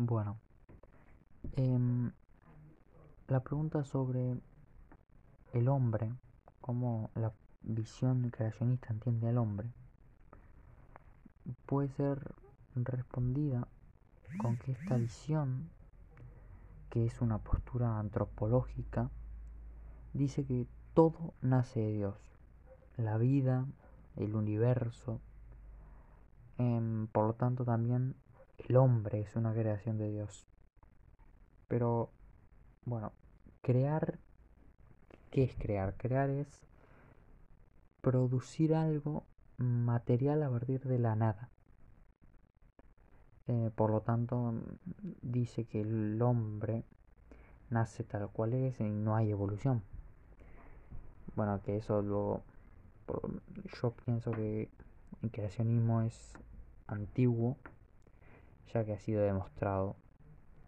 Bueno, em, la pregunta sobre el hombre, cómo la visión creacionista entiende al hombre, puede ser respondida con que esta visión, que es una postura antropológica, dice que todo nace de Dios, la vida, el universo, em, por lo tanto también el hombre es una creación de Dios. Pero, bueno, crear, ¿qué es crear? Crear es producir algo material a partir de la nada. Eh, por lo tanto, dice que el hombre nace tal cual es y no hay evolución. Bueno, que eso luego, yo pienso que el creacionismo es antiguo, ya que ha sido demostrado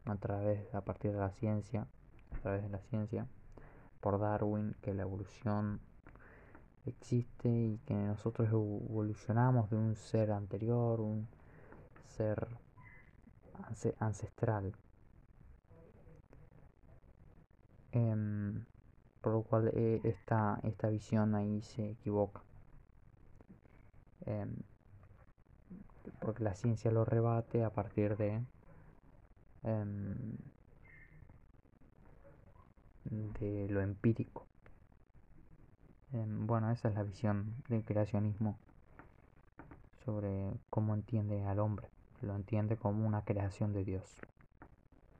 a través, a partir de la ciencia, a través de la ciencia, por Darwin, que la evolución existe y que nosotros evolucionamos de un ser anterior, un ser ancestral. Em, por lo cual eh, esta, esta visión ahí se equivoca. Em, porque la ciencia lo rebate a partir de em, de lo empírico. Em, bueno, esa es la visión del creacionismo sobre cómo entiende al hombre. Lo entiende como una creación de Dios.